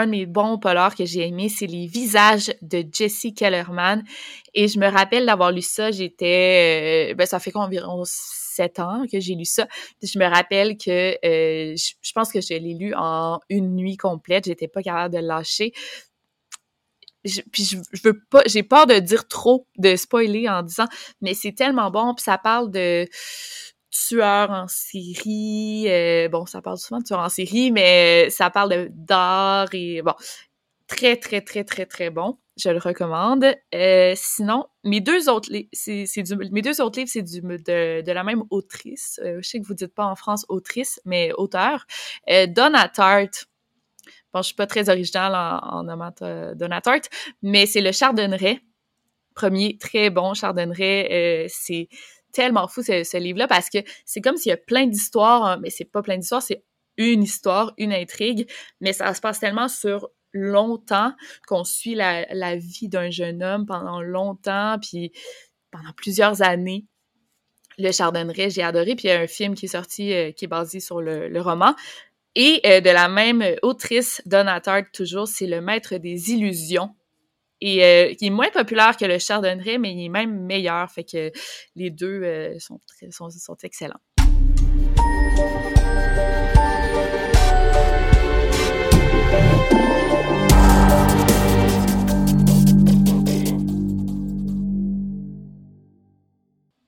un de mes bons polars que j'ai aimé, c'est Les visages de Jesse Kellerman. Et je me rappelle d'avoir lu ça, j'étais... ben, ça fait environ sept ans que j'ai lu ça. Je me rappelle que je, pense que je l'ai lu en une nuit complète. J'étais pas capable de le lâcher puis je, veux pas, j'ai peur de dire trop, de spoiler en disant, mais c'est tellement bon, puis ça parle de tueurs en série, euh, bon, ça parle souvent de tueurs en série, mais ça parle d'art et bon, très très très très très bon, je le recommande. Euh, sinon, mes deux autres livres, c'est, du, mes deux autres livres, c'est du de, la même autrice. Euh, je sais que vous dites pas en France autrice, mais auteur. Donna Tartt Bon, je suis pas très originale en, en nommant Donatart, mais c'est le Chardonneret. Premier, très bon Chardonneret. Euh, c'est tellement fou ce, livre-là parce que c'est comme s'il y a plein d'histoires, hein, mais c'est pas plein d'histoires, c'est une histoire, une intrigue, mais ça se passe tellement sur longtemps qu'on suit la, vie d'un jeune homme pendant longtemps, puis pendant plusieurs années. Le Chardonneret, j'ai adoré. Puis il y a un film qui est sorti euh, qui est basé sur le, roman. Et euh, de la même autrice, Donna toujours, c'est Le Maître des illusions. Et euh, qui est moins populaire que le Chardonneret, mais il est même meilleur. Fait que les deux euh, sont, sont, sont excellents.